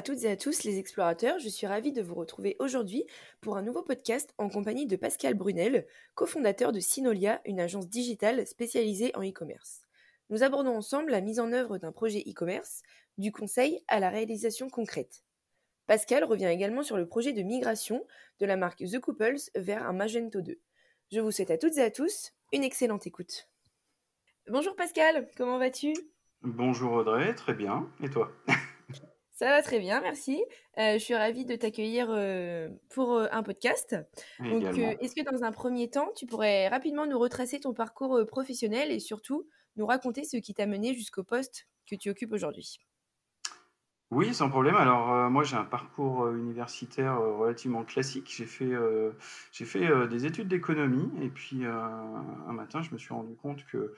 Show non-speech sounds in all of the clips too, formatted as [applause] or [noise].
À toutes et à tous les explorateurs, je suis ravie de vous retrouver aujourd'hui pour un nouveau podcast en compagnie de Pascal Brunel, cofondateur de Sinolia, une agence digitale spécialisée en e-commerce. Nous abordons ensemble la mise en œuvre d'un projet e-commerce, du conseil à la réalisation concrète. Pascal revient également sur le projet de migration de la marque The Couples vers un Magento 2. Je vous souhaite à toutes et à tous une excellente écoute. Bonjour Pascal, comment vas-tu? Bonjour Audrey, très bien. Et toi? Ça va très bien, merci. Euh, je suis ravie de t'accueillir euh, pour euh, un podcast. Donc, est-ce que dans un premier temps, tu pourrais rapidement nous retracer ton parcours professionnel et surtout nous raconter ce qui t'a mené jusqu'au poste que tu occupes aujourd'hui? Oui, sans problème. Alors, moi, j'ai un parcours universitaire relativement classique. J'ai fait, j'ai fait des études d'économie et puis un matin, je me suis rendu compte que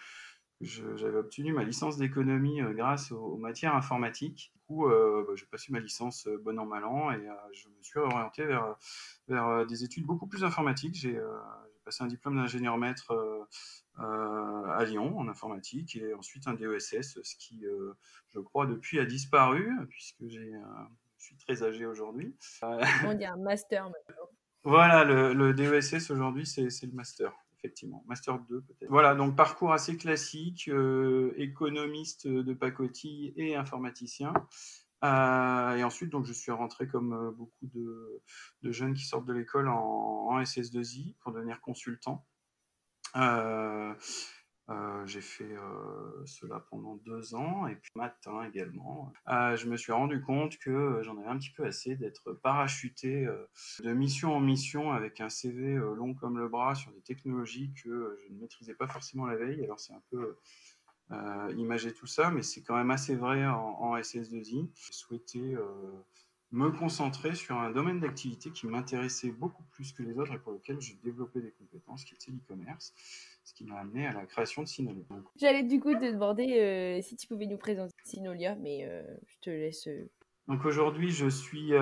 j'avais obtenu ma licence d'économie grâce aux, matières informatiques. Du coup, bah, j'ai passé ma licence bon an, mal an et je me suis orienté vers, vers des études beaucoup plus informatiques. J'ai passé un diplôme d'ingénieur maître à Lyon en informatique et ensuite un DESS, ce qui, je crois, depuis a disparu puisque j'ai, je suis très âgé aujourd'hui. On dit un master maintenant. [laughs] Voilà, le, le DESS aujourd'hui, c'est le master effectivement. Master 2 peut-être. Voilà, donc parcours assez classique, euh, économiste de pacotille et informaticien. Euh, et ensuite, donc, je suis rentré comme euh, beaucoup de, jeunes qui sortent de l'école en, SS2I pour devenir consultant. J'ai fait euh, cela pendant deux ans et puis matin également. Euh, je me suis rendu compte que j'en avais un petit peu assez d'être parachuté de mission en mission avec un CV long comme le bras sur des technologies que je ne maîtrisais pas forcément la veille. Alors c'est un peu imager tout ça, mais c'est quand même assez vrai en, en SS2I. J'ai souhaité me concentrer sur un domaine d'activité qui m'intéressait beaucoup plus que les autres et pour lequel j'ai développé des compétences, qui était l'e-commerce, ce qui m'a amené à la création de Sinolia. J'allais du coup te demander euh, si tu pouvais nous présenter Sinolia, mais euh, je te laisse. Euh. Donc aujourd'hui, je suis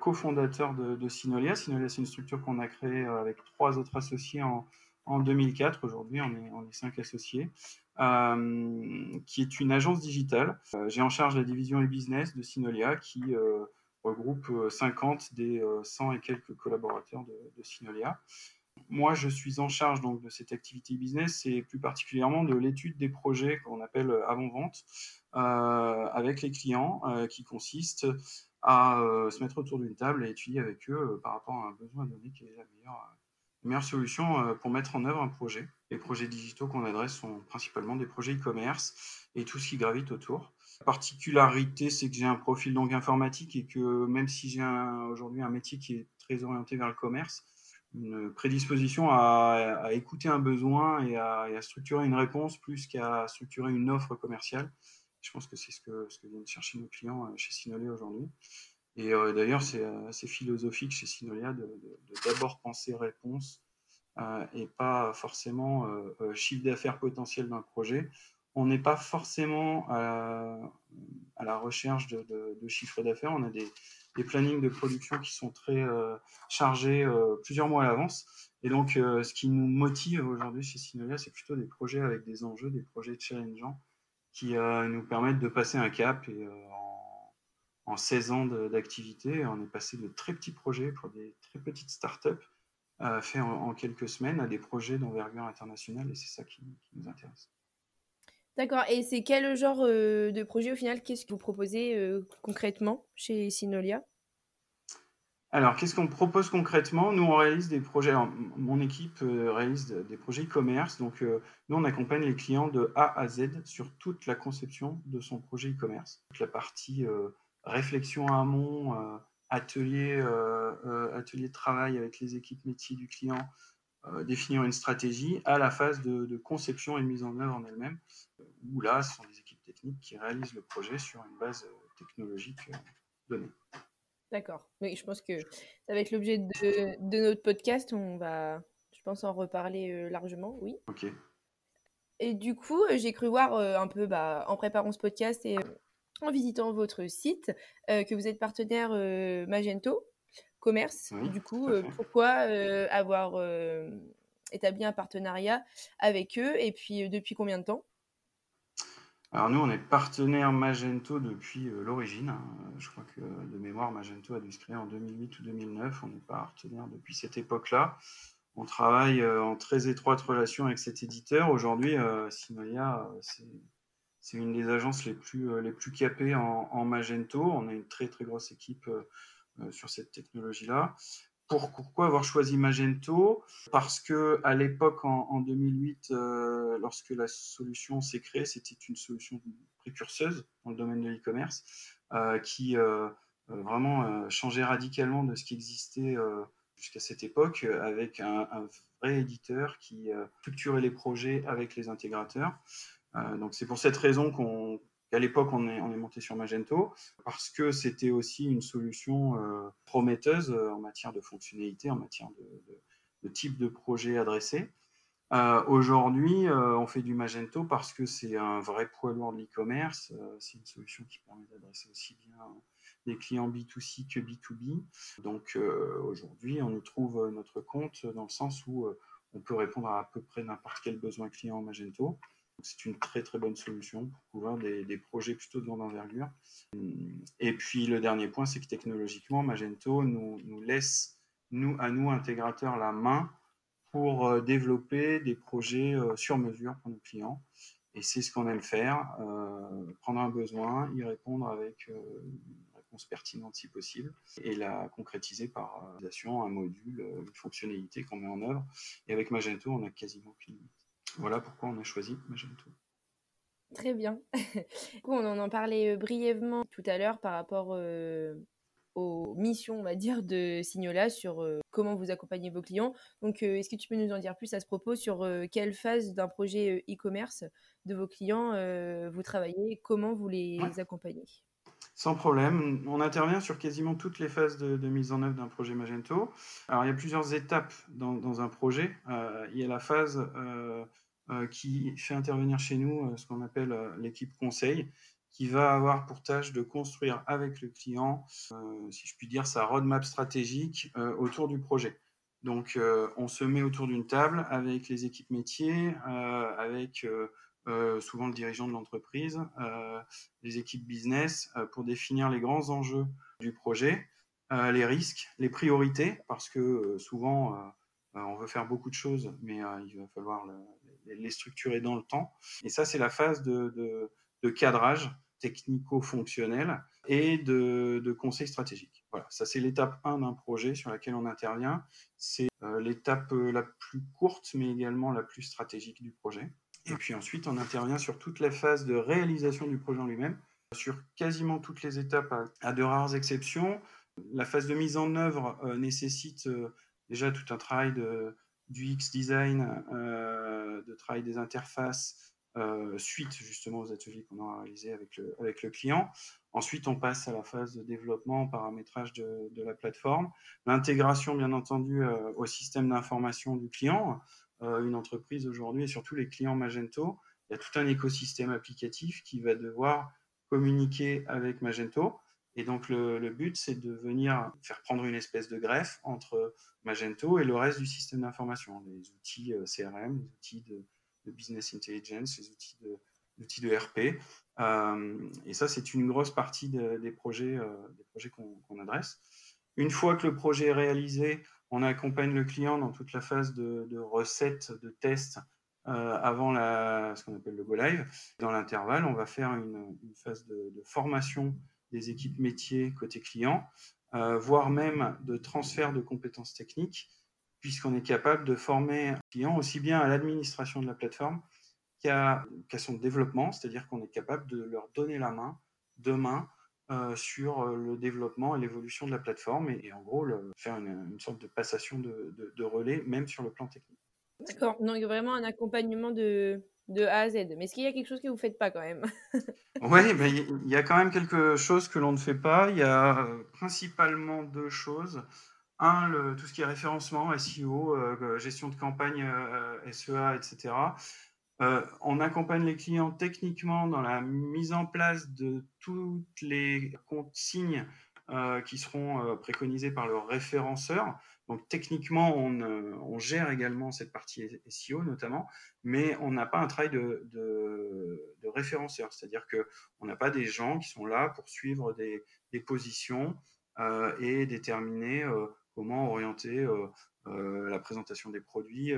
cofondateur de, de, Sinolia. Sinolia, c'est une structure qu'on a créée avec trois autres associés en, en 2004. Aujourd'hui, on est, on est cinq associés. qui est une agence digitale. J'ai en charge la division e-business de Sinolia qui regroupe 50 euh, des 100 euh, et quelques collaborateurs de, de Sinolia. Moi, je suis en charge donc de cette activité business et plus particulièrement de l'étude des projets qu'on appelle avant-vente euh, avec les clients, qui consiste à se mettre autour d'une table et étudier avec eux par rapport à un besoin donné quelle est la meilleure solution pour mettre en œuvre un projet. Les projets digitaux qu'on adresse sont principalement des projets e-commerce et tout ce qui gravite autour. La particularité, c'est que j'ai un profil donc informatique et que même si j'ai aujourd'hui un métier qui est très orienté vers le commerce, une prédisposition à, écouter un besoin et à, structurer une réponse plus qu'à structurer une offre commerciale. Je pense que c'est ce que, viennent chercher nos clients euh, chez Sinolia aujourd'hui. Et euh, d'ailleurs, c'est assez philosophique chez Sinolia de, d'abord penser réponse euh, et pas forcément chiffre d'affaires potentiel d'un projet on n'est pas forcément à, la recherche de, chiffres d'affaires. On a des, plannings de production qui sont très euh, chargés euh, plusieurs mois à l'avance. Et donc, euh, ce qui nous motive aujourd'hui chez Sinolia, c'est plutôt des projets avec des enjeux, des projets challengeants qui nous permettent de passer un cap. Et en, 16 ans d'activité, on est passé de très petits projets pour des très petites startups faits en, quelques semaines à des projets d'envergure internationale. Et c'est ça qui nous intéresse. D'accord. Et c'est quel genre euh, de projet au final Qu'est-ce que vous proposez euh, concrètement chez Sinolia Alors, qu'est-ce qu'on propose concrètement? Nous, on réalise des projets. mon équipe euh, réalise des projets e-commerce. Donc, nous, on accompagne les clients de A à Z sur toute la conception de son projet e-commerce. La partie réflexion amont, atelier, atelier de travail avec les équipes métiers du client, définir une stratégie, à la phase de, de, conception et de mise en œuvre en elle-même où là, ce sont des équipes techniques qui réalisent le projet sur une base euh, technologique donnée. D'accord. Oui, je pense que ça va être l'objet de, notre podcast. On va, je pense, en reparler largement, oui. Ok. Et du coup, j'ai cru voir un peu bah, en préparant ce podcast et en visitant votre site que vous êtes partenaire Magento Commerce. du coup, pourquoi avoir établi un partenariat avec eux et puis depuis combien de temps? Alors nous, on est partenaire Magento depuis l'origine. Hein. Je crois que de mémoire, Magento a dû se créer en 2008 ou 2009. On est partenaire depuis cette époque-là. On travaille en très étroite relation avec cet éditeur. Aujourd'hui, Simolia, c'est une des agences les plus, les plus capées en, en, Magento. On a une très très grosse équipe sur cette technologie-là pourquoi avoir choisi Magento? Parce que à l'époque, en, 2008, euh, lorsque la solution s'est créée, c'était une solution précurseuse dans le domaine de l'e-commerce euh, qui euh, vraiment changeait radicalement de ce qui existait jusqu'à cette époque, avec un, un vrai éditeur qui structurait les projets avec les intégrateurs. Donc c'est pour cette raison qu'on à l'époque, on est, on est monté sur Magento parce que c'était aussi une solution euh, prometteuse euh, en matière de fonctionnalité, en matière de, type de projet adressé. Euh, aujourd'hui, on fait du Magento parce que c'est un vrai poids lourd de l'e-commerce. c'est une solution qui permet d'adresser aussi bien des clients B2C que B2B. Donc aujourd'hui, on y trouve notre compte dans le sens où on peut répondre à à peu près n'importe quel besoin client en Magento. C'est une très très bonne solution pour couvrir des, projets plutôt de grande envergure. Et puis le dernier point, c'est que technologiquement, Magento nous, laisse, à nous intégrateurs, la main pour euh, développer des projets euh, sur mesure pour nos clients. Et c'est ce qu'on aime faire, euh, prendre un besoin, y répondre avec une réponse pertinente si possible, et la concrétiser par un module, une fonctionnalité qu'on met en œuvre. Et avec Magento, on a quasiment plus voilà pourquoi on a choisi Magento. Très bien. [laughs] on en parlait euh, brièvement tout à l'heure par rapport euh, aux missions, on va dire, de Signola sur euh, comment vous accompagnez vos clients. Donc, est-ce que tu peux nous en dire plus à ce propos sur quelle phase d'un projet e-commerce de vos clients vous travaillez, comment vous les accompagnez? Sans problème. On intervient sur quasiment toutes les phases de, mise en œuvre d'un projet Magento. Alors, il y a plusieurs étapes dans, un projet. il y a la phase qui fait intervenir chez nous euh, ce qu'on appelle euh, l'équipe conseil, qui va avoir pour tâche de construire avec le client, si je puis dire, sa roadmap stratégique autour du projet. Donc, on se met autour d'une table avec les équipes métiers, avec souvent le dirigeant de l'entreprise, les équipes business, pour définir les grands enjeux du projet, les risques, les priorités, parce que souvent, on veut faire beaucoup de choses, mais il va falloir les structurer dans le temps. Et ça, c'est la phase de, cadrage technico-fonctionnel et de, conseil stratégique. Voilà, ça c'est l'étape 1 d'un projet sur laquelle on intervient. C'est euh, l'étape euh, la plus courte, mais également la plus stratégique du projet. Et puis ensuite, on intervient sur toute la phase de réalisation du projet en lui-même, sur quasiment toutes les étapes, à, de rares exceptions. La phase de mise en œuvre euh, nécessite déjà tout un travail de, du X design, euh, de travail des interfaces, euh, suite justement aux ateliers qu'on a réalisés avec le, client. Ensuite, on passe à la phase de développement, paramétrage de, de la plateforme, l'intégration bien entendu euh, au système d'information du client. une entreprise aujourd'hui et surtout les clients Magento, il y a tout un écosystème applicatif qui va devoir communiquer avec Magento. Et donc le, but, c'est de venir faire prendre une espèce de greffe entre Magento et le reste du système d'information, les outils euh, CRM, les outils de, business intelligence, les outils de, de RP. Euh, et ça, c'est une grosse partie des projets, euh, projets qu'on adresse. Une fois que le projet est réalisé, on accompagne le client dans toute la phase de, de recette, de test, avant ce qu'on appelle le go live. Dans l'intervalle, on va faire une phase de, formation des équipes métiers côté client, euh, voire même de transfert de compétences techniques, puisqu'on est capable de former un client aussi bien à l'administration de la plateforme qu'à son développement, c'est-à-dire qu'on est capable de leur donner la main demain euh, sur le développement et l'évolution de la plateforme et, en gros faire une, sorte de passation de, relais, même sur le plan technique. D'accord, donc vraiment un accompagnement de, de A à Z. Mais est-ce qu'il y a quelque chose que vous ne faites pas quand même? [laughs] Oui, il y a quand même quelque chose que l'on ne fait pas. Il y a euh, principalement deux choses. Un, tout ce qui est référencement, SEO, euh, gestion de campagne, euh, SEA, etc. on accompagne les clients techniquement dans la mise en place de toutes les consignes qui seront préconisées par le référenceur. Donc techniquement, on, gère également cette partie SEO notamment, mais on n'a pas un travail de, référenceur, c'est-à-dire qu'on n'a pas des gens qui sont là pour suivre des, positions euh, et déterminer euh, comment orienter euh, la présentation des produits,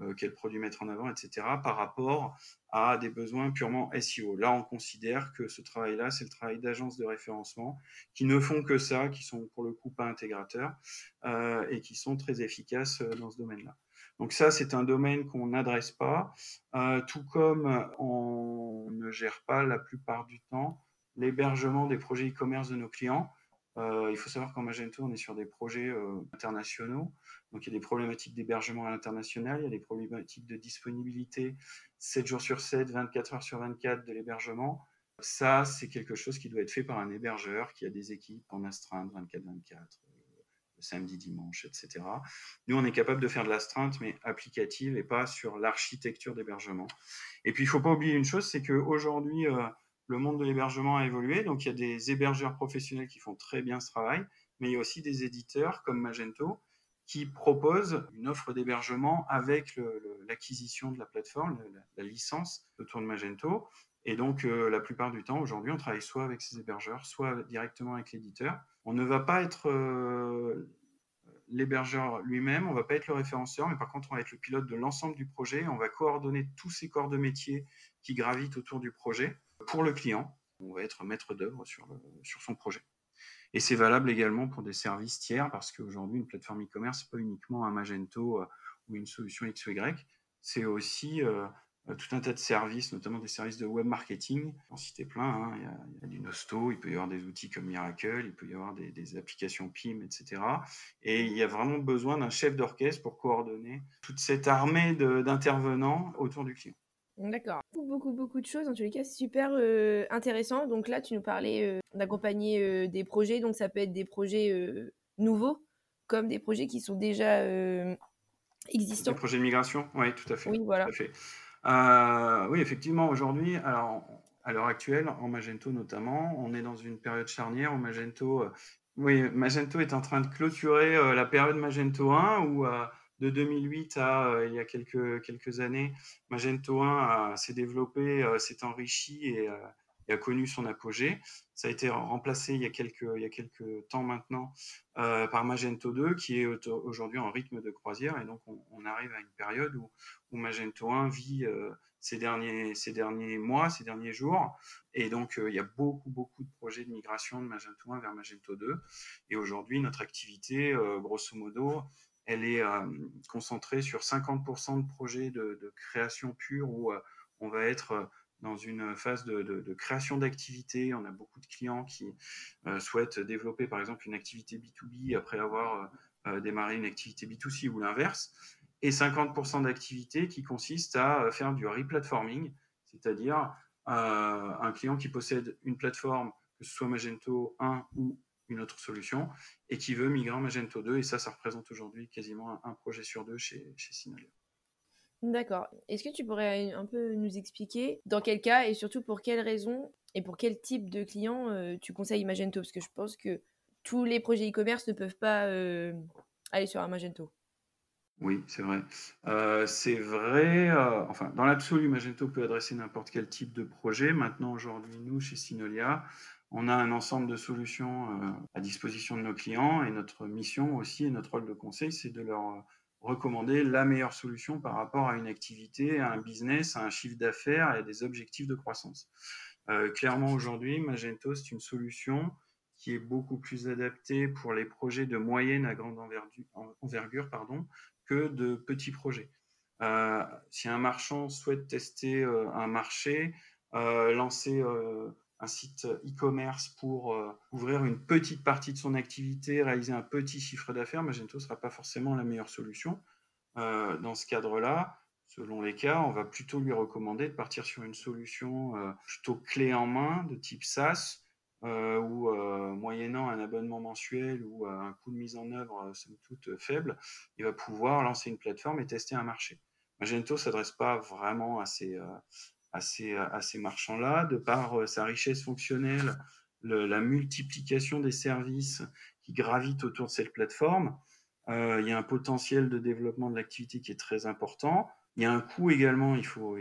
euh, quels produits mettre en avant, etc., par rapport à des besoins purement SEO. Là, on considère que ce travail-là, c'est le travail d'agences de référencement qui ne font que ça, qui sont pour le coup pas intégrateurs euh, et qui sont très efficaces euh, dans ce domaine-là. Donc ça, c'est un domaine qu'on n'adresse pas, tout comme on ne gère pas la plupart du temps l'hébergement des projets e-commerce de nos clients. Il faut savoir qu'en Magento, on est sur des projets internationaux. Donc il y a des problématiques d'hébergement à l'international, il y a des problématiques de disponibilité 7 jours sur 7, 24 heures sur 24 de l'hébergement. Ça, c'est quelque chose qui doit être fait par un hébergeur qui a des équipes en astreinte 24-24, euh, le samedi, dimanche, etc. Nous, on est capable de faire de l'astreinte, mais applicative et pas sur l'architecture d'hébergement. Et puis, il ne faut pas oublier une chose, c'est qu'aujourd'hui, euh, le monde de l'hébergement a évolué. Donc, il y a des hébergeurs professionnels qui font très bien ce travail, mais il y a aussi des éditeurs comme Magento qui propose une offre d'hébergement avec l'acquisition de la plateforme, la, licence autour de Magento. Et donc, euh, la plupart du temps, aujourd'hui, on travaille soit avec ces hébergeurs, soit directement avec l'éditeur. On ne va pas être euh, l'hébergeur lui-même, on ne va pas être le référenceur, mais par contre, on va être le pilote de l'ensemble du projet. On va coordonner tous ces corps de métier qui gravitent autour du projet pour le client. On va être maître d'œuvre sur, son projet. Et c'est valable également pour des services tiers, parce qu'aujourd'hui, une plateforme e-commerce, pas uniquement un Magento euh, ou une solution X ou Y, c'est aussi euh, tout un tas de services, notamment des services de web marketing. En citer plein, hein. il, y a, du Nosto, il peut y avoir des outils comme Miracle, il peut y avoir des applications PIM, etc. Et il y a vraiment besoin d'un chef d'orchestre pour coordonner toute cette armée d'intervenants autour du client. D'accord. Beaucoup, beaucoup, beaucoup de choses. En tous les cas, c'est super euh, intéressant. Donc là, tu nous parlais euh, d'accompagner euh, des projets. Donc ça peut être des projets nouveaux, comme des projets qui sont déjà existants. Des projets de migration, oui, tout à fait. Oui, voilà. oui, effectivement, aujourd'hui, alors à l'heure actuelle, en Magento notamment, on est dans une période charnière où Magento, oui, Magento est en train de clôturer la période Magento 1 où de 2008 à euh, il y a quelques, quelques années, Magento 1 s'est développé, euh, s'est enrichi euh, et, a connu son apogée. Ça a été remplacé il y a quelques, il y a quelques temps maintenant par Magento 2 qui est aujourd'hui en rythme de croisière et donc on, arrive à une période où, Magento 1 vit ces, derniers, ces derniers mois, ces derniers jours. Et donc, il y a beaucoup, beaucoup de projets de migration de Magento 1 vers Magento 2. Et aujourd'hui, notre activité, grosso modo, elle est euh, concentrée sur 50% de projets de, création pure où euh, on va être euh, dans une phase de, création d'activités. On a beaucoup de clients qui souhaitent développer par exemple une activité B2B après avoir démarré une activité B2C ou l'inverse. Et 50% d'activités qui consistent à faire du replatforming, c'est-à-dire un client qui possède une plateforme, que ce soit Magento 1 ou une autre solution et qui veut migrer en Magento 2. Et ça, ça représente aujourd'hui quasiment un, projet sur deux chez, chez. D'accord. Est-ce que tu pourrais un peu nous expliquer dans quel cas et surtout pour quelles raisons et pour quel type de client euh, tu conseilles Magento? Parce que je pense que tous les projets e-commerce ne peuvent pas euh, aller sur un Magento. Oui, c'est vrai. Euh, c'est vrai, enfin, dans l'absolu, Magento peut adresser n'importe quel type de projet. Maintenant, aujourd'hui, nous, chez Synolia, on a un ensemble de solutions euh, à disposition de nos clients et notre mission aussi et notre rôle de conseil, c'est de leur recommander la meilleure solution par rapport à une activité, à un business, à un chiffre d'affaires et à des objectifs de croissance. Euh, clairement, aujourd'hui, Magento, c'est une solution qui est beaucoup plus adaptée pour les projets de moyenne à grande envergure, pardon, que de petits projets. Euh, si un marchand souhaite tester un marché, lancer un site e-commerce pour euh, ouvrir une petite partie de son activité, réaliser un petit chiffre d'affaires, Magento ne sera pas forcément la meilleure solution. Euh, dans ce cadre-là, selon les cas, on va plutôt lui recommander de partir sur une solution plutôt clé en main de type SaaS, où moyennant un abonnement mensuel ou un coût de mise en œuvre somme toute faible, il va pouvoir lancer une plateforme et tester un marché. Magento ne s'adresse pas vraiment à ces, à ces, ces marchands-là, de par sa richesse fonctionnelle, la multiplication des services qui gravitent autour de cette plateforme. il y a un potentiel de développement de l'activité qui est très important. Il y a un coût également, il faut,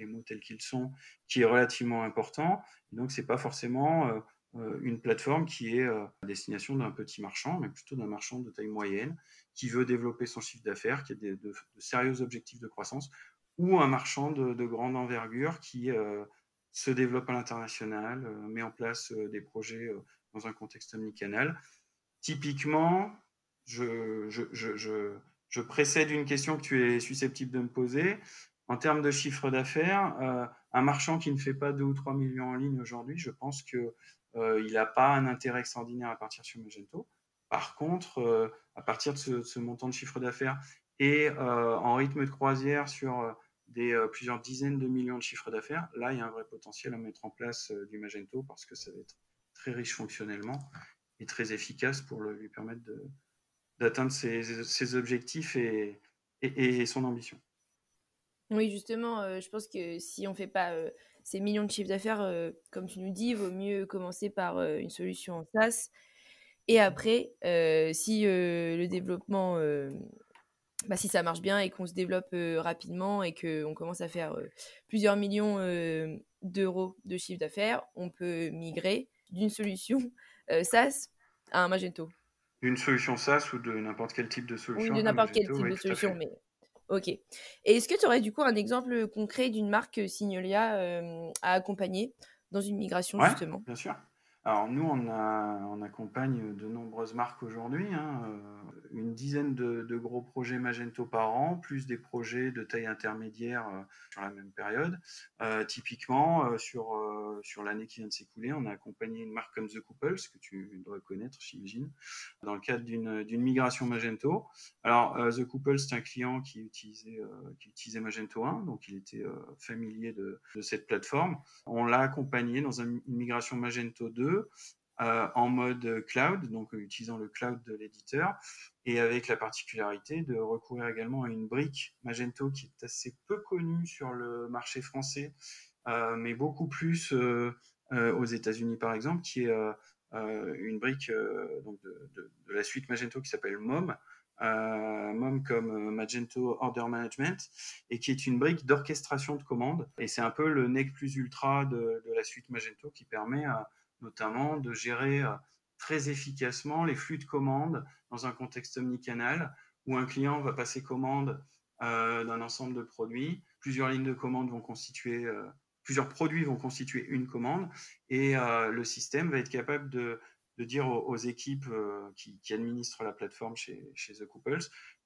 les mots tels qu'ils sont, qui est relativement important. donc, ce n'est pas forcément euh, euh, une plateforme qui est euh, à destination d'un petit marchand, mais plutôt d'un marchand de taille moyenne qui veut développer son chiffre d'affaires, qui a de, sérieux objectifs de croissance, ou un marchand de, grande envergure qui se développe à l'international, met en place des projets dans un contexte omnicanal. Typiquement, je, précède une question que tu es susceptible de me poser. En termes de chiffre d'affaires, euh, un marchand qui ne fait pas 2 ou 3 millions en ligne aujourd'hui, je pense qu'il euh, n'a pas un intérêt extraordinaire à partir sur Magento. Par contre, euh, à partir de ce, montant de chiffre d'affaires et en rythme de croisière sur des plusieurs dizaines de millions de chiffres d'affaires, là, il y a un vrai potentiel à mettre en place du Magento parce que ça va être très riche fonctionnellement et très efficace pour lui permettre d'atteindre ses, objectifs et, son ambition. Oui, justement, euh, je pense que si on ne fait pas euh, ces millions de chiffres d'affaires, euh, comme tu nous dis, il vaut mieux commencer par une solution en SaaS. Et après, si le développement, bah, si ça marche bien et qu'on se développe rapidement et qu'on commence à faire plusieurs millions d'euros de chiffre d'affaires, on peut migrer d'une solution SaaS à un Magento. D'une solution SaaS ou de n'importe quel type de solution Oui, de n'importe quel type de solution, mais ok. Et est-ce que tu aurais du coup un exemple concret d'une marque Signolia euh, à accompagner dans une migration justement? Bien sûr. Alors nous, on, accompagne de nombreuses marques aujourd'hui, hein, euh, une dizaine de, gros projets Magento par an, plus des projets de taille intermédiaire euh, sur la même période. Euh, typiquement, sur, sur l'année qui vient de s'écouler, on a accompagné une marque comme The Couples, que tu dois connaître, j'imagine, dans le cadre d'une migration Magento. Alors, The Couples, c'est un client qui utilisait, Magento 1, donc il était familier de, cette plateforme. On l'a accompagné dans une migration Magento 2 euh, en mode cloud, donc utilisant le cloud de l'éditeur, et avec la particularité de recourir également à une brique Magento qui est assez peu connue sur le marché français, euh, mais beaucoup plus euh, aux États-Unis par exemple, qui est une brique donc de, la suite Magento qui s'appelle MOM, MOM comme Magento Order Management, et qui est une brique d'orchestration de commandes. Et c'est un peu le nec plus ultra de, de la suite Magento qui permet à notamment de gérer euh, très efficacement les flux de commandes dans un contexte omnicanal où un client va passer commande euh, d'un ensemble de produits. Plusieurs lignes de commande vont constituer, euh, plusieurs produits vont constituer une commande et le système va être capable de, dire aux, équipes qui, administrent la plateforme chez, chez The Couples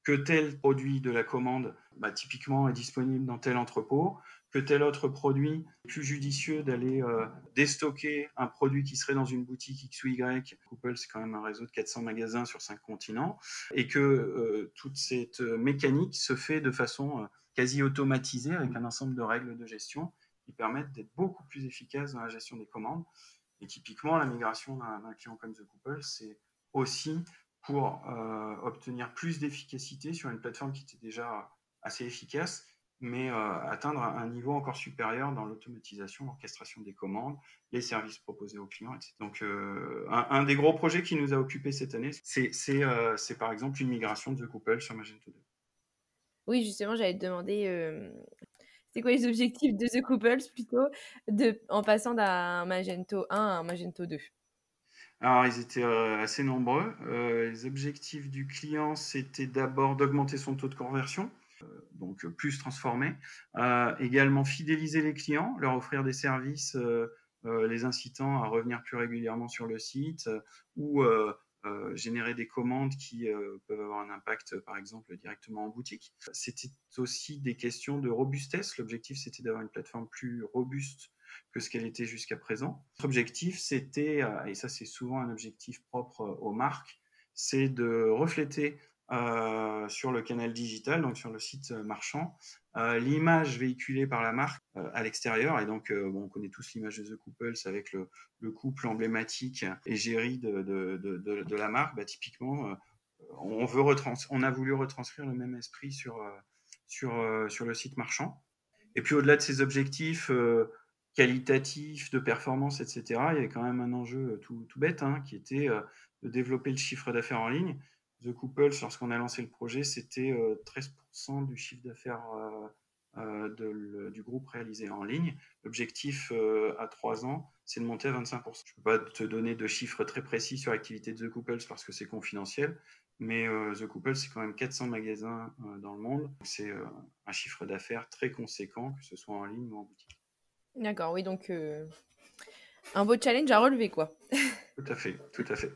que tel produit de la commande, bah, typiquement, est disponible dans tel entrepôt, que tel autre produit, plus judicieux d'aller euh, déstocker un produit qui serait dans une boutique X ou Y. Couple, c'est quand même un réseau de 400 magasins sur 5 continents, et que euh, toute cette mécanique se fait de façon euh, quasi automatisée avec un ensemble de règles de gestion qui permettent d'être beaucoup plus efficaces dans la gestion des commandes. Et typiquement, la migration d'un client comme The Couple, c'est aussi pour obtenir plus d'efficacité sur une plateforme qui était déjà assez efficace mais euh, atteindre un niveau encore supérieur dans l'automatisation, l'orchestration des commandes, les services proposés aux clients, etc. Donc, euh, un, des gros projets qui nous a occupé cette année, euh, c'est par exemple une migration de The Couple sur Magento 2. Oui, justement, j'allais te demander, c'est quoi les objectifs de The Couples plutôt, de, en passant d'un Magento 1 à un Magento 2 alors, ils étaient assez nombreux. les objectifs du client, c'était d'abord d'augmenter son taux de conversion. Euh, donc plus transformer. Euh, également fidéliser les clients, leur offrir des services euh, les incitant à revenir plus régulièrement sur le site ou générer des commandes qui peuvent avoir un impact, par exemple, directement en boutique. C'était aussi des questions de robustesse. L'objectif, c'était d'avoir une plateforme plus robuste que ce qu'elle était jusqu'à présent. L'objectif, c'était, et ça c'est souvent un objectif propre aux marques, c'est de refléter euh, sur le canal digital, donc sur le site marchand, l'image véhiculée par la marque à l'extérieur. Et donc, on connaît tous l'image de The Couples avec le, couple emblématique égérie de, de, de, la marque. Bah, typiquement, on, veut on a voulu retranscrire le même esprit sur, sur, sur le site marchand. Et puis, au-delà de ces objectifs qualitatifs, de performance, etc., il y avait quand même un enjeu tout, tout bête, hein, qui était de développer le chiffre d'affaires en ligne. The Couples, lorsqu'on a lancé le projet, c'était 13% euh, du chiffre d'affaires euh, euh, du groupe réalisé en ligne. L'objectif à trois ans, c'est de monter à 25%. Je ne peux pas te donner de chiffres très précis sur l'activité de The Couples parce que c'est confidentiel, mais The Couples, c'est quand même 400 magasins dans le monde. C'est un chiffre d'affaires très conséquent, que ce soit en ligne ou en boutique. D'accord, oui, donc un beau challenge à relever, quoi. tout à fait, tout à fait.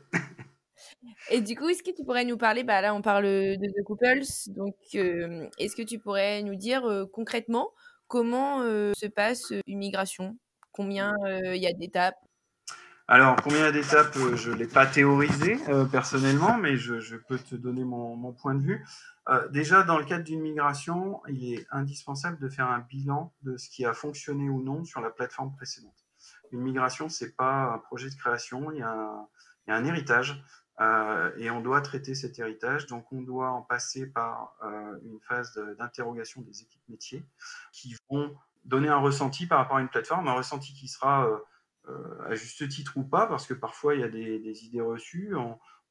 Et du coup, est-ce que tu pourrais nous parler, bah là on parle de The Couples, donc est-ce que tu pourrais nous dire concrètement comment se passe une migration? Combien il y a d'étapes? Alors, combien il y a d'étapes, je ne l'ai pas théorisé personnellement, mais je, peux te donner mon, point de vue. déjà, dans le cadre d'une migration, il est indispensable de faire un bilan de ce qui a fonctionné ou non sur la plateforme précédente. Une migration, ce n'est pas un projet de création, il y a un héritage. Euh, et on doit traiter cet héritage. Donc, on doit en passer par euh, une phase d'interrogation des équipes métiers qui vont donner un ressenti par rapport à une plateforme, un ressenti qui sera euh, à juste titre ou pas, parce que parfois il y a des, idées reçues.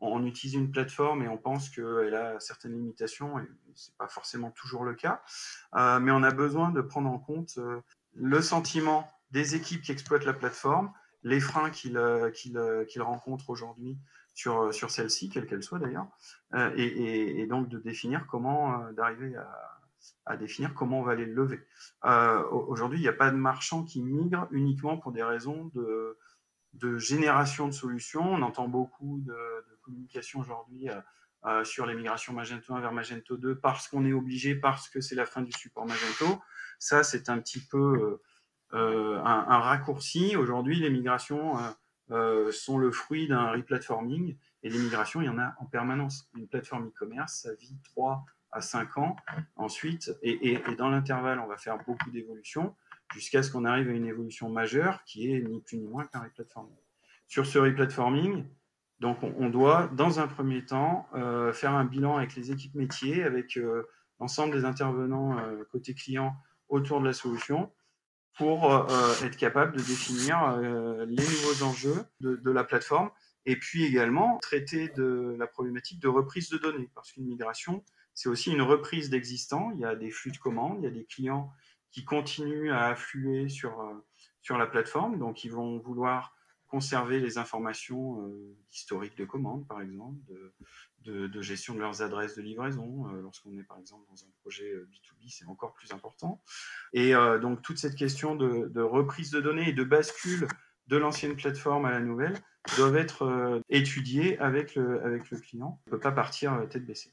On, utilise une plateforme et on pense qu'elle a certaines limitations, et ce n'est pas forcément toujours le cas. mais on a besoin de prendre en compte le sentiment des équipes qui exploitent la plateforme, les freins qu'ils rencontrent aujourd'hui sur, euh, sur celle-ci, quelle qu'elle soit d'ailleurs, euh, et, donc de définir comment, euh, d'arriver à, définir comment on va les lever. Aujourd'hui, il n'y a pas de marchand qui migre uniquement pour des raisons de, de génération de solutions. On entend beaucoup de, communication aujourd'hui sur les migrations Magento 1 vers Magento 2 parce qu'on est obligé, parce que c'est la fin du support Magento. Ça, c'est un petit peu un, raccourci. Aujourd'hui, les migrations euh, sont le fruit d'un replatforming. Et les migrations, il y en a en permanence. Une plateforme e-commerce, ça vit 3 à 5 ans. Ensuite, et, dans l'intervalle, on va faire beaucoup d'évolutions jusqu'à ce qu'on arrive à une évolution majeure qui est ni plus ni moins qu'un replatforming. Sur ce replatforming, donc on, doit, dans un premier temps, euh, faire un bilan avec les équipes métiers, avec euh, l'ensemble des intervenants côté client autour de la solution, pour euh, être capable de définir euh, les nouveaux enjeux de, la plateforme et puis également traiter de la problématique de reprise de données parce qu'une migration, c'est aussi une reprise d'existant. Il y a des flux de commandes, il y a des clients qui continuent à affluer sur, euh, sur la plateforme, donc ils vont vouloir conserver les informations historiques de commandes, par exemple, de, gestion de leurs adresses de livraison. Euh, lorsqu'on est par exemple dans un projet B2B, euh, c'est encore plus important. Et euh, donc toute cette question de, reprise de données et de bascule de l'ancienne plateforme à la nouvelle doivent être étudiées avec le, avec le client. On ne peut pas partir tête baissée.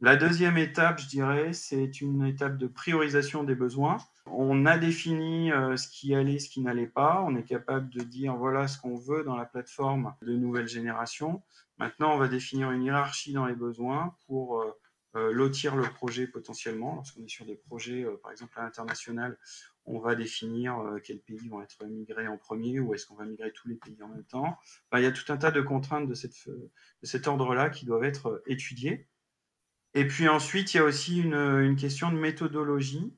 La deuxième étape, je dirais, c'est une étape de priorisation des besoins. On a défini ce qui allait, ce qui n'allait pas. On est capable de dire voilà ce qu'on veut dans la plateforme de nouvelle génération. Maintenant, on va définir une hiérarchie dans les besoins pour euh, euh, lotir le projet potentiellement. Lorsqu'on est sur des projets, euh, par exemple à l'international, on va définir quels pays vont être migrés en premier ou est-ce qu'on va migrer tous les pays en même temps. il y a tout un tas de contraintes de, cet ordre-là qui doivent être étudiées. Et puis ensuite, il y a aussi une, question de méthodologie.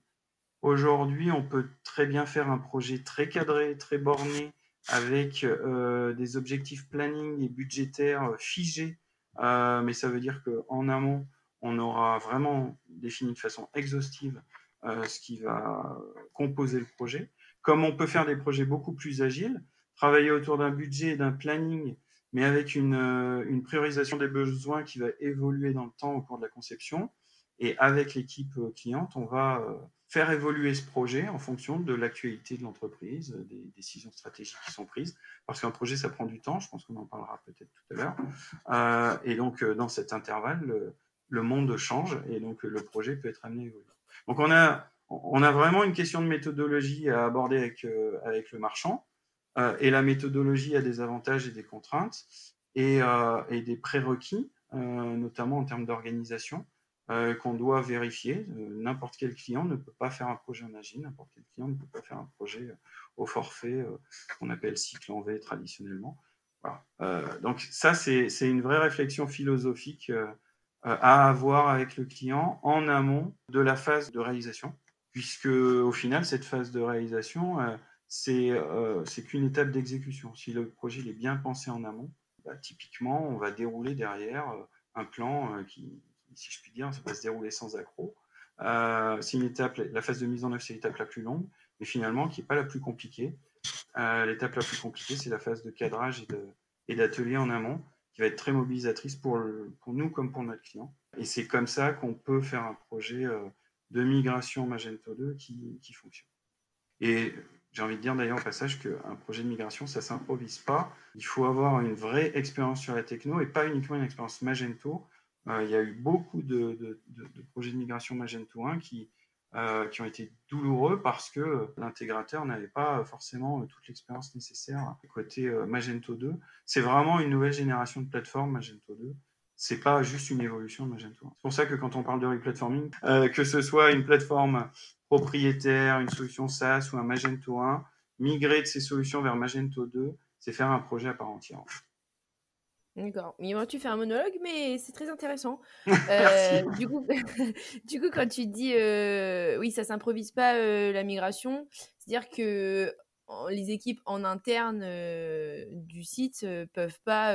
Aujourd'hui, on peut très bien faire un projet très cadré, très borné, avec euh, des objectifs planning et budgétaires euh, figés, euh, mais ça veut dire qu'en amont, on aura vraiment défini de façon exhaustive ce qui va composer le projet. Comme on peut faire des projets beaucoup plus agiles, travailler autour d'un budget et d'un planning, mais avec une, une, priorisation des besoins qui va évoluer dans le temps au cours de la conception. Et avec l'équipe cliente, on va faire évoluer ce projet en fonction de l'actualité de l'entreprise, des décisions stratégiques qui sont prises, parce qu'un projet, ça prend du temps, je pense qu'on en parlera peut-être tout à l'heure. Euh, et donc, euh, dans cet intervalle, le, monde change et donc le projet peut être amené à évoluer. Donc, on a, on a vraiment une question de méthodologie à aborder avec, euh, avec le marchand, et la méthodologie a des avantages et des contraintes, et, et des prérequis notamment en termes d'organisation. qu'on doit vérifier. n'importe quel client ne peut pas faire un projet en agile, n'importe quel client ne peut pas faire un projet au forfait, qu'on appelle cycle en V traditionnellement. donc ça, c'est une vraie réflexion philosophique à avoir avec le client en amont de la phase de réalisation, puisque au final, cette phase de réalisation, euh, c'est qu'une étape d'exécution. Si le projet est bien pensé en amont, bah, typiquement, on va dérouler derrière euh, un plan euh, qui, si je puis dire, ça va se dérouler sans accroc. une étape, la phase de mise en œuvre, c'est l'étape la plus longue, mais finalement qui n'est pas la plus compliquée. l'étape la plus compliquée, c'est la phase de cadrage et d'atelier en amont, qui va être très mobilisatrice pour, pour nous comme pour notre client. Et c'est comme ça qu'on peut faire un projet de migration Magento 2 qui, qui fonctionne. Et j'ai envie de dire d'ailleurs au passage qu'un projet de migration, ça ne s'improvise pas. Il faut avoir une vraie expérience sur la techno et pas uniquement une expérience Magento. Euh, il y a eu beaucoup de, projets de migration Magento 1 qui, euh, qui ont été douloureux parce que l'intégrateur n'avait pas forcément toute l'expérience nécessaire côté euh, Magento 2. C'est vraiment une nouvelle génération de plateforme Magento 2 c'est pas juste une évolution de Magento. C'est pour ça que quand on parle de replatforming, que ce soit une plateforme propriétaire, une solution SaaS ou un Magento 1, migrer de ces solutions vers Magento 2, c'est faire un projet à part entière. D'accord. tu fais un monologue, mais c'est très intéressant. [laughs] Euh, du, coup, [laughs] du coup, quand tu dis euh, oui, ça s'improvise pas euh, la migration, c'est-à-dire que les équipes en interne du site peuvent pas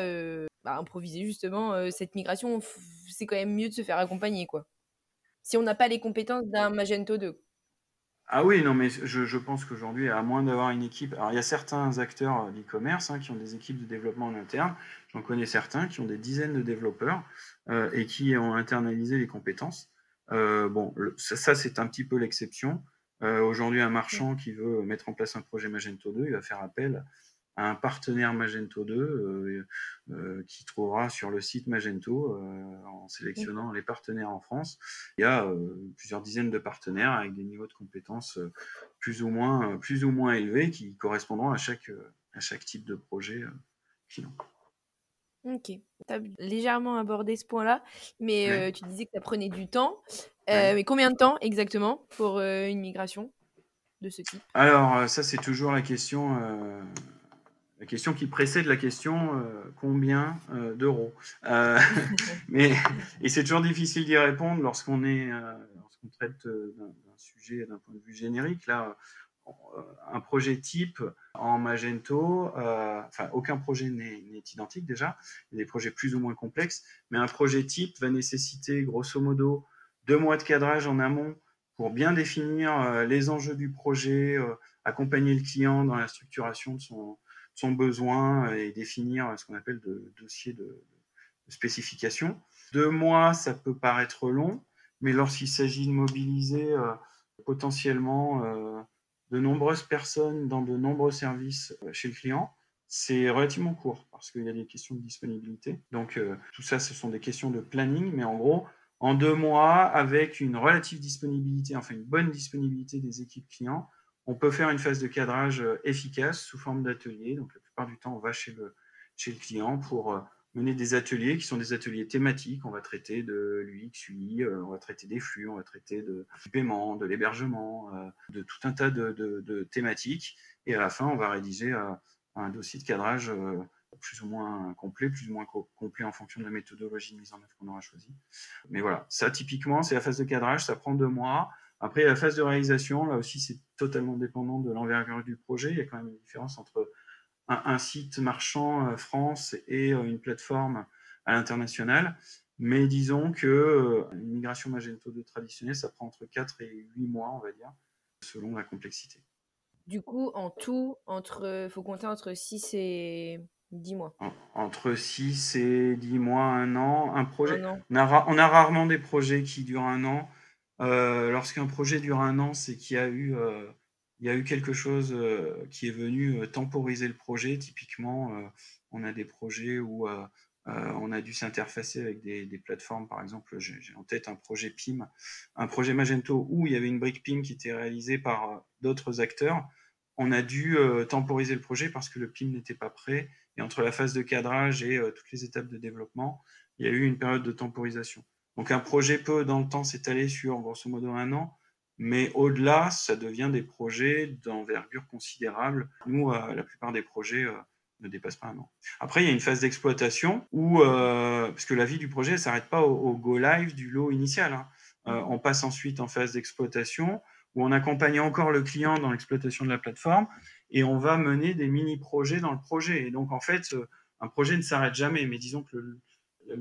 bah, improviser justement cette migration. C'est quand même mieux de se faire accompagner, quoi. Si on n'a pas les compétences d'un Magento 2. Ah oui, non, mais je, pense qu'aujourd'hui, à moins d'avoir une équipe. Alors, il y a certains acteurs d'e-commerce hein, qui ont des équipes de développement en interne. J'en connais certains qui ont des dizaines de développeurs euh, et qui ont internalisé les compétences. Euh, bon, ça, c'est un petit peu l'exception. Euh, aujourd'hui, un marchand qui veut mettre en place un projet Magento 2, il va faire appel un partenaire Magento 2 euh, euh, qui trouvera sur le site Magento euh, en sélectionnant les partenaires en France. Il y a plusieurs dizaines de partenaires avec des niveaux de compétences plus ou moins, plus ou moins élevés qui correspondront à chaque, à chaque type de projet client. Ok, tu as légèrement abordé ce point-là, mais tu disais que ça prenait du temps. Mais combien de temps exactement pour une migration de ce type? Alors, ça, c'est toujours la question la question qui précède la question euh, combien euh, d'euros. Euh, [laughs] mais et c'est toujours difficile d'y répondre lorsqu'on est lorsqu'on traite d'un sujet d'un point de vue générique. Là, un projet type en Magento, enfin aucun projet n'est identique déjà. Il y a des projets plus ou moins complexes, mais un projet type va nécessiter grosso modo deux mois de cadrage en amont pour bien définir les enjeux du projet, accompagner le client dans la structuration de son, son besoin et définir ce qu'on appelle de dossier de, spécification. Deux mois, ça peut paraître long, mais lorsqu'il s'agit de mobiliser euh, potentiellement euh, de nombreuses personnes dans de nombreux services euh, chez le client, c'est relativement court parce qu'il y a des questions de disponibilité. Donc tout ça, ce sont des questions de planning, mais en gros, en deux mois, avec une relative disponibilité, enfin une bonne disponibilité des équipes clients, on peut faire une phase de cadrage euh, efficace sous forme d'atelier. Donc la plupart du temps, on va chez le, client pour euh, mener des ateliers qui sont des ateliers thématiques. On va traiter de l'UX, UI, euh, on va traiter des flux, on va traiter de, du paiement, de l'hébergement, de tout un tas de, thématiques. Et à la fin, on va rédiger un dossier de cadrage plus ou moins complet, plus ou moins complet en fonction de la méthodologie de mise en œuvre qu'on aura choisie. Mais voilà, ça typiquement, c'est la phase de cadrage, ça prend deux mois. Après, la phase de réalisation, là aussi, c'est totalement dépendant de l'envergure du projet. Il y a quand même une différence entre un, site marchand euh, France et euh, une plateforme à l'international. Mais disons que euh, une migration Magento 2 traditionnelle, ça prend entre 4 et 8 mois, on va dire, selon la complexité. Du coup, en tout, il faut compter entre 6 et 10 mois. entre 6 et 10 mois, un an. Un projet. On, a, on, a, rarement des projets qui durent un an. Euh, lorsqu'un projet dure un an, c'est qu'il y a eu, euh, y a eu quelque chose euh, qui est venu temporiser le projet. Typiquement, on a des projets où on a dû s'interfacer avec des, plateformes. Par exemple, j'ai en tête un projet PIM, un projet Magento où il y avait une brique PIM qui était réalisée par d'autres acteurs. On a dû temporiser le projet parce que le PIM n'était pas prêt et entre la phase de cadrage et toutes les étapes de développement, il y a eu une période de temporisation. Donc un projet peut dans le temps s'étaler sur grosso modo un an, mais au-delà, ça devient des projets d'envergure considérable. Nous, la plupart des projets ne dépassent pas un an. Après, il y a une phase d'exploitation où, parce que la vie du projet ne s'arrête pas au, go live du lot initial. Hein. on passe ensuite en phase d'exploitation où on accompagne encore le client dans l'exploitation de la plateforme et on va mener des mini-projets dans le projet. Et donc, en fait, euh, un projet ne s'arrête jamais, mais disons que le,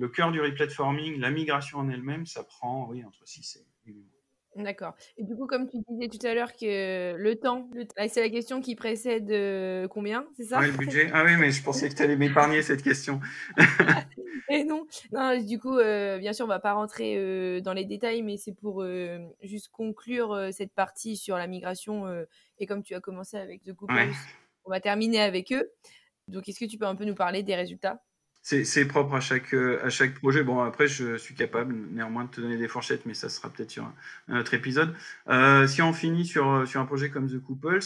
cœur du replatforming, la migration en elle-même, ça prend oui, entre 6 et 8 mois. D'accord. Et du coup, comme tu disais tout à l'heure que le temps, c'est la question qui précède euh, combien, c'est ça? Oui, le budget. Ah oui, mais je pensais que tu allais m'épargner cette question. [laughs] Et non, non, du coup, euh, bien sûr, on va pas rentrer euh, dans les détails, mais c'est pour juste conclure cette partie sur la migration. et comme tu as commencé avec The Couples, on va terminer avec eux. Donc, est-ce que tu peux un peu nous parler des résultats? C'est propre à chaque, à chaque projet. Bon, après, je suis capable néanmoins de te donner des fourchettes, mais ça sera peut-être sur un, autre épisode. Euh, si on finit sur, sur un projet comme The Couples,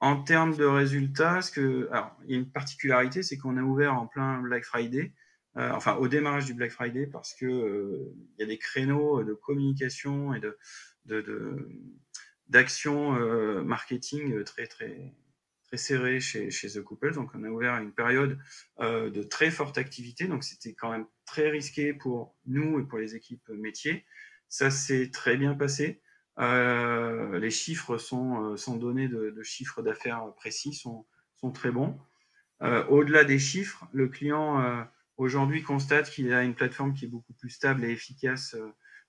en termes de résultats, ce que, alors, il y a une particularité, c'est qu'on a ouvert en plein Black Friday, euh, enfin au démarrage du Black Friday, parce que euh, il y a des créneaux de communication et de d'action marketing très très très serré chez, chez, The Couples. Donc, on a ouvert une période euh, de très forte activité. Donc, c'était quand même très risqué pour nous et pour les équipes métiers. Ça s'est très bien passé. Euh, les chiffres sont, euh, sans de, de chiffres d'affaires précis, sont, sont, très bons. Au-delà des chiffres, le client aujourd'hui constate qu'il a une plateforme qui est beaucoup plus stable et efficace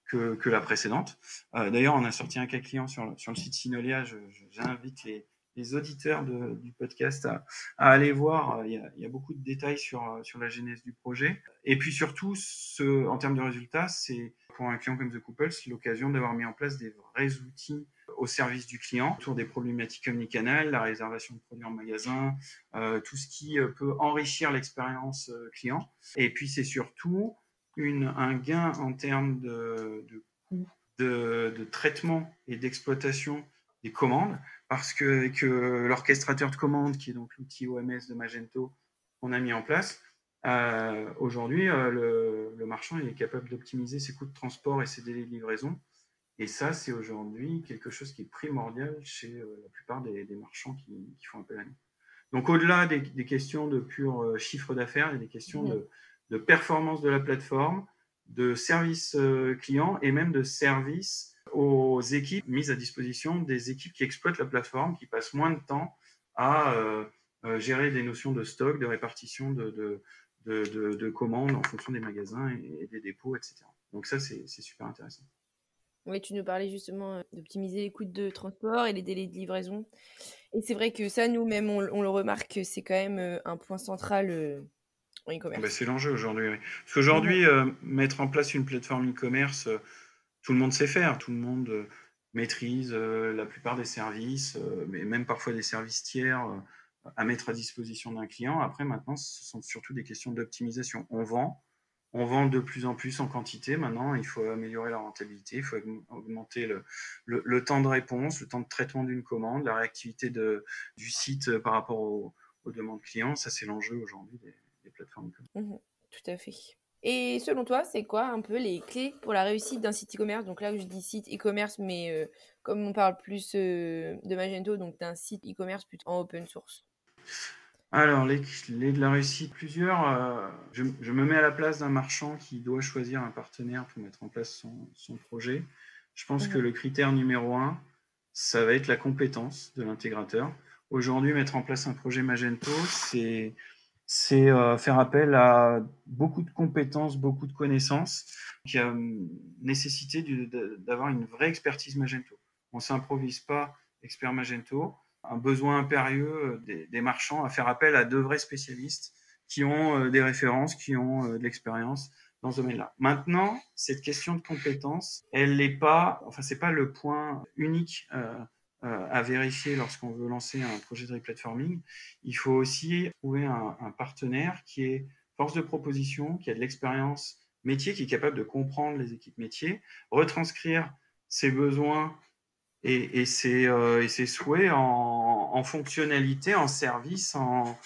que, que, la précédente. D'ailleurs, on a sorti un cas client sur, sur le site Sinolia. J'invite les, les auditeurs du podcast à, aller voir. Euh, il y, a, beaucoup de détails sur, euh, sur la genèse du projet. Et puis surtout, en termes de résultats, c'est pour un client comme The Couples l'occasion d'avoir mis en place des vrais outils au service du client autour des problématiques omnicanal, la réservation de produits en magasin, euh, tout ce qui peut enrichir l'expérience client. Et puis c'est surtout un gain en termes de, de coût de, de traitement et d'exploitation des commandes parce que, que l'orchestrateur de commandes, qui est donc l'outil OMS de Magento qu'on a mis en place, euh, aujourd'hui, euh, le, marchand est capable d'optimiser ses coûts de transport et ses délais de livraison. Et ça, c'est aujourd'hui quelque chose qui est primordial chez euh, la plupart des, marchands qui, font appel à nous. Donc, au-delà des, questions de pur chiffre d'affaires, il y a des questions de, de, performance de la plateforme, de service client et même de service aux équipes mises à disposition des équipes qui exploitent la plateforme, qui passent moins de temps à euh, euh, gérer des notions de stock, de répartition de, de, commandes en fonction des magasins et, des dépôts, etc. Donc ça, c'est super intéressant. Oui, tu nous parlais justement euh, d'optimiser les coûts de transport et les délais de livraison. Et c'est vrai que ça, nous-mêmes, on, le remarque, c'est quand même un point central en e-commerce. Bah, c'est l'enjeu aujourd'hui. Parce qu'aujourd'hui, mettre en place une plateforme e-commerce tout le monde sait faire, tout le monde euh, maîtrise euh, la plupart des services, euh, mais même parfois des services tiers à mettre à disposition d'un client. Après, maintenant, ce sont surtout des questions d'optimisation. On vend, on vend de plus en plus en quantité. Maintenant, il faut améliorer la rentabilité, il faut augmenter le, temps de réponse, le temps de traitement d'une commande, la réactivité du site par rapport aux, demandes clients. Ça, c'est l'enjeu aujourd'hui des, plateformes. Mmh tout à fait. Et selon toi, c'est quoi un peu les clés pour la réussite d'un site e-commerce? Donc là, je dis site e-commerce, mais euh, comme on parle plus euh, de Magento, donc d'un site e-commerce plutôt en open source. Alors, les clés de la réussite, plusieurs. Euh, je, me mets à la place d'un marchand qui doit choisir un partenaire pour mettre en place son, projet. Je pense que mmh le critère numéro un, ça va être la compétence de l'intégrateur. Aujourd'hui, mettre en place un projet Magento, c'est c'est euh, faire appel à beaucoup de compétences, beaucoup de connaissances, qui a hum, nécessité d'avoir une vraie expertise Magento. On ne s'improvise pas expert Magento. Un besoin impérieux euh, des, marchands à faire appel à de vrais spécialistes qui ont euh, des références, qui ont de l'expérience dans ce domaine-là. Maintenant, cette question de compétences, elle n'est pas, enfin, c'est pas le point unique euh, à vérifier lorsqu'on veut lancer un projet de replatforming. Il faut aussi trouver un, partenaire qui est force de proposition, qui a de l'expérience métier, qui est capable de comprendre les équipes métiers, retranscrire ses besoins et, ses, euh, ses, souhaits en, en, fonctionnalité, en service, en,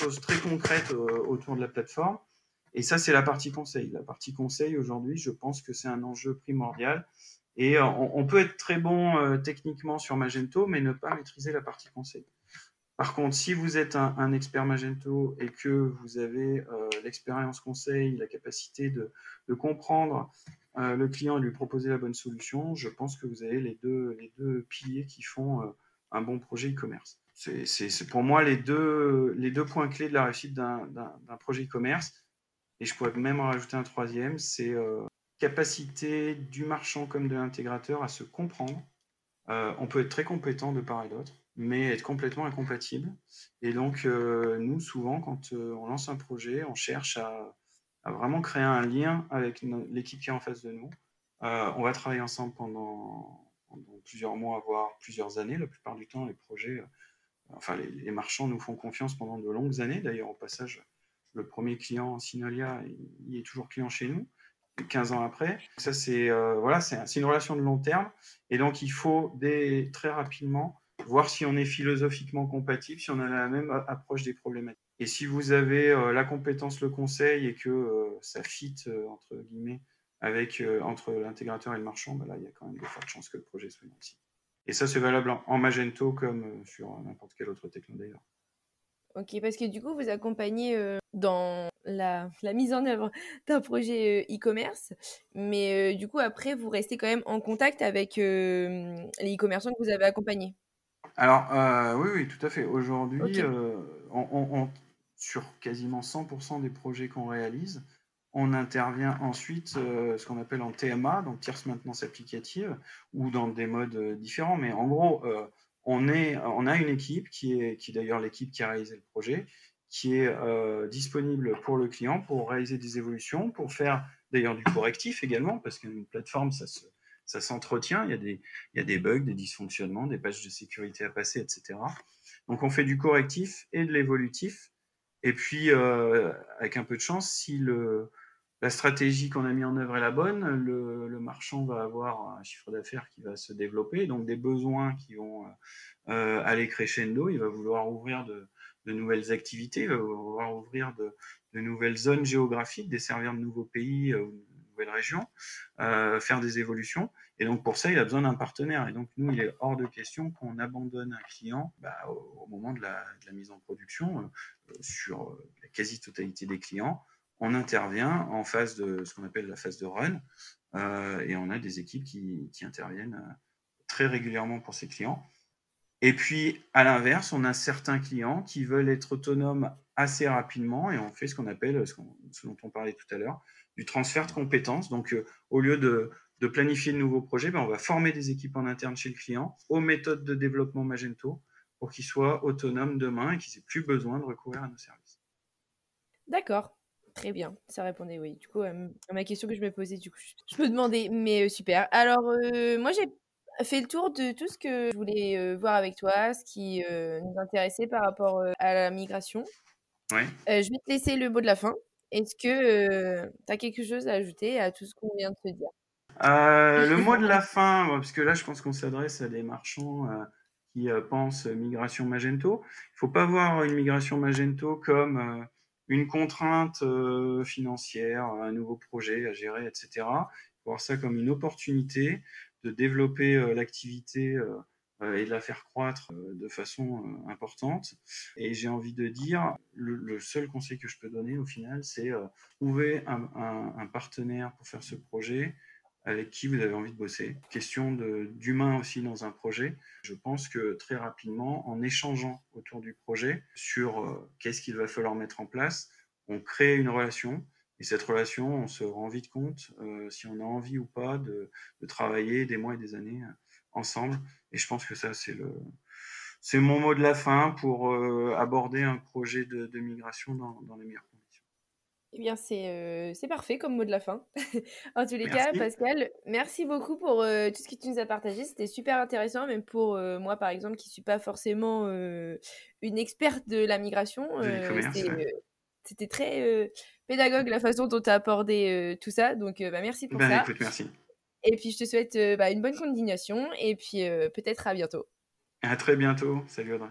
choses très concrètes autour de la plateforme. Et ça, c'est la partie conseil. La partie conseil, aujourd'hui, je pense que c'est un enjeu primordial. Et on, peut être très bon techniquement sur Magento, mais ne pas maîtriser la partie conseil. Par contre, si vous êtes un, expert Magento et que vous avez l'expérience conseil, la capacité de, comprendre le client et lui proposer la bonne solution, je pense que vous avez les deux, les deux piliers qui font un bon projet e-commerce. C'est pour moi les deux, les deux points clés de la réussite d'un projet e-commerce. Et je pourrais même en rajouter un troisième, c'est euh, capacité du marchand comme de l'intégrateur à se comprendre. Euh, on peut être très compétent de part et d'autre, mais être complètement incompatible. Et donc, euh, nous, souvent, quand on lance un projet, on cherche à, vraiment créer un lien avec l'équipe qui est en face de nous. on va travailler ensemble pendant, plusieurs mois, voire plusieurs années. La plupart du temps, les projets, enfin, les marchands nous font confiance pendant de longues années. D'ailleurs, au passage, le premier client Sinolia, il est toujours client chez nous, 15 ans après. Ça, c'est euh, voilà, une relation de long terme. Et donc, il faut des, très rapidement voir si on est philosophiquement compatible, si on a la même approche des problématiques. Et si vous avez euh, la compétence, le conseil et que euh, ça fit, entre guillemets, entre l'intégrateur et le marchand, bah là, il y a quand même de fortes chances que le projet soit réussi. Et ça, c'est valable en, Magento comme sur n'importe quel autre techno d'ailleurs. Ok, parce que du coup, vous accompagnez euh, dans la, mise en œuvre [laughs] d'un projet euh, e-commerce, mais euh, du coup, après, vous restez quand même en contact avec les e-commerçants que vous avez accompagnés. Alors, oui, oui, tout à fait. Aujourd'hui, sur quasiment 100% des projets qu'on réalise, on intervient ensuite ce qu'on appelle en TMA, donc tierce maintenance applicative, ou dans des modes différents. Mais en gros, on, a une équipe qui est, d'ailleurs l'équipe qui a réalisé le projet, qui est euh, disponible pour le client pour réaliser des évolutions, pour faire d'ailleurs du correctif également, parce qu'une plateforme, ça ça s'entretient, il, y a des, bugs, des dysfonctionnements, des pages de sécurité à passer, etc. Donc on fait du correctif et de l'évolutif. Et puis, euh, avec un peu de chance, si le, la stratégie qu'on a mis en œuvre est la bonne, le, marchand va avoir un chiffre d'affaires qui va se développer, donc des besoins qui vont euh, aller crescendo, il va vouloir ouvrir de, nouvelles activités, il va vouloir ouvrir de, nouvelles zones géographiques, desservir de nouveaux pays euh, de nouvelles régions, euh, faire des évolutions. Et donc pour ça, il a besoin d'un partenaire. Et donc nous, il est hors de question qu'on abandonne un client bah, au, moment de la, de la, mise en production sur la quasi-totalité des clients on intervient en phase de ce qu'on appelle la phase de run, euh, et on a des équipes qui, interviennent euh, très régulièrement pour ces clients. Et puis, à l'inverse, on a certains clients qui veulent être autonomes assez rapidement, et on fait ce qu'on appelle, ce, dont on parlait tout à l'heure, du transfert de compétences. Donc, euh, au lieu de, planifier de nouveaux projets, ben, on va former des équipes en interne chez le client aux méthodes de développement Magento pour qu'ils soient autonomes demain et qu'ils n'aient plus besoin de recourir à nos services. D'accord. Très bien, ça répondait oui. Du coup, à ma question que je me posais, du coup, je me demandais, mais super. Alors, moi, j'ai fait le tour de tout ce que je voulais voir avec toi, ce qui nous intéressait par rapport à la migration. Ouais. je vais te laisser le mot de la fin. Est-ce que tu as quelque chose à ajouter à tout ce qu'on vient de te dire? Le mot de la [laughs] fin, parce que là, je pense qu'on s'adresse à des marchands qui pensent migration Magento. Il ne faut pas voir une migration Magento comme une contrainte euh, financière, un nouveau projet à gérer, etc. Voir ça comme une opportunité de développer euh, l'activité euh, et de la faire croître de façon importante. Et j'ai envie de dire, le, seul conseil que je peux donner au final, c'est trouver un, partenaire pour faire ce projet avec qui vous avez envie de bosser. Question d'humain aussi dans un projet. Je pense que très rapidement, en échangeant autour du projet sur euh, qu'est-ce qu'il va falloir mettre en place, on crée une relation. Et cette relation, on se rend vite compte euh, si on a envie ou pas de, travailler des mois et des années euh, ensemble. Et je pense que ça, c'est le, c'est mon mot de la fin pour aborder un projet de, migration dans, les meilleurs eh bien, c'est c'est parfait comme mot de la fin. [laughs] en tous les cas, Pascal, merci beaucoup pour tout ce que tu nous as partagé. C'était super intéressant, même pour moi, par exemple, qui ne suis pas forcément une experte de la migration. C'était très pédagogue la façon dont tu as abordé tout ça. Donc, bah, merci pour ben, ça. Écoute, merci. Et puis, je te souhaite bah, une bonne continuation et puis peut-être à bientôt. À très bientôt. Salut Audrey.